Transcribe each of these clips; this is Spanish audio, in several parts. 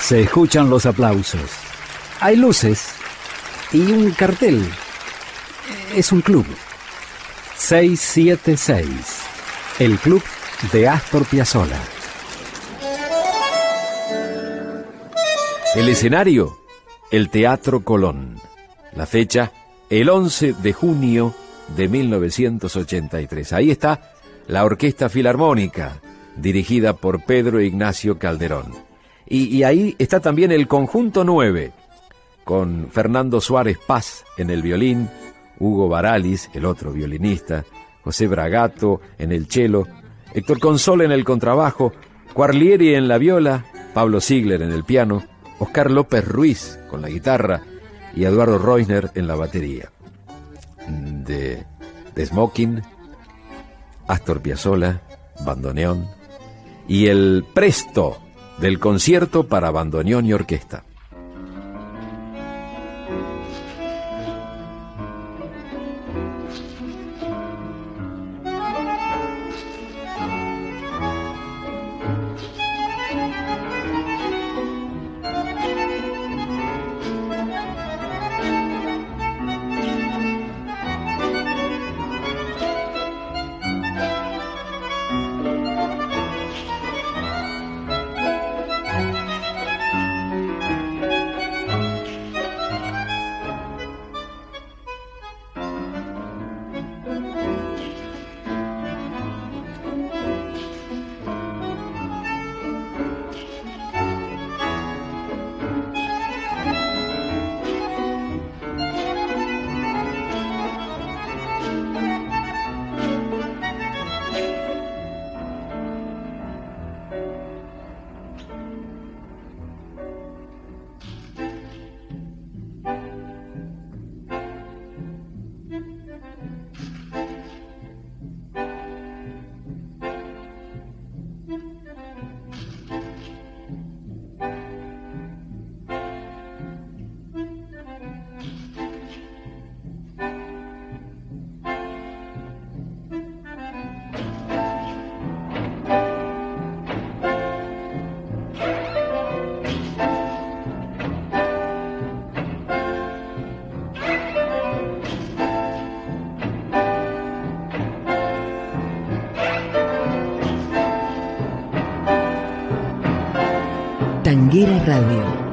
Se escuchan los aplausos. Hay luces y un cartel. Es un club. 676. El club de Astor Piazzolla. El escenario, el Teatro Colón. La fecha, el 11 de junio de 1983. Ahí está la Orquesta Filarmónica, dirigida por Pedro Ignacio Calderón. Y, ahí está también el Conjunto 9, con Fernando Suárez Paz en el violín, Hugo Baralis, el otro violinista, José Bragato en el cello, Héctor Consol en el contrabajo, Quarlieri en la viola, Pablo Ziegler en el piano, Oscar López Ruiz con la guitarra y Eduardo Reusner en la batería. De, de Smoking, Astor Piazzolla, bandoneón y el presto del concierto para bandoneón y orquesta. Tanguera Radio.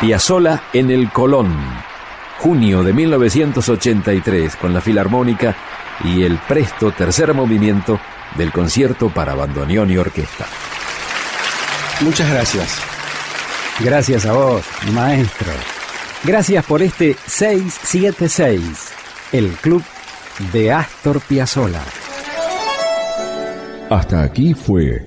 Piazzolla en el Colón, junio de 1983, con la Filarmónica y el presto tercer movimiento del concierto para bandoneón y orquesta. Muchas gracias. Gracias a vos, maestro. Gracias por este 676, el club de Astor Piazzolla. Hasta aquí fue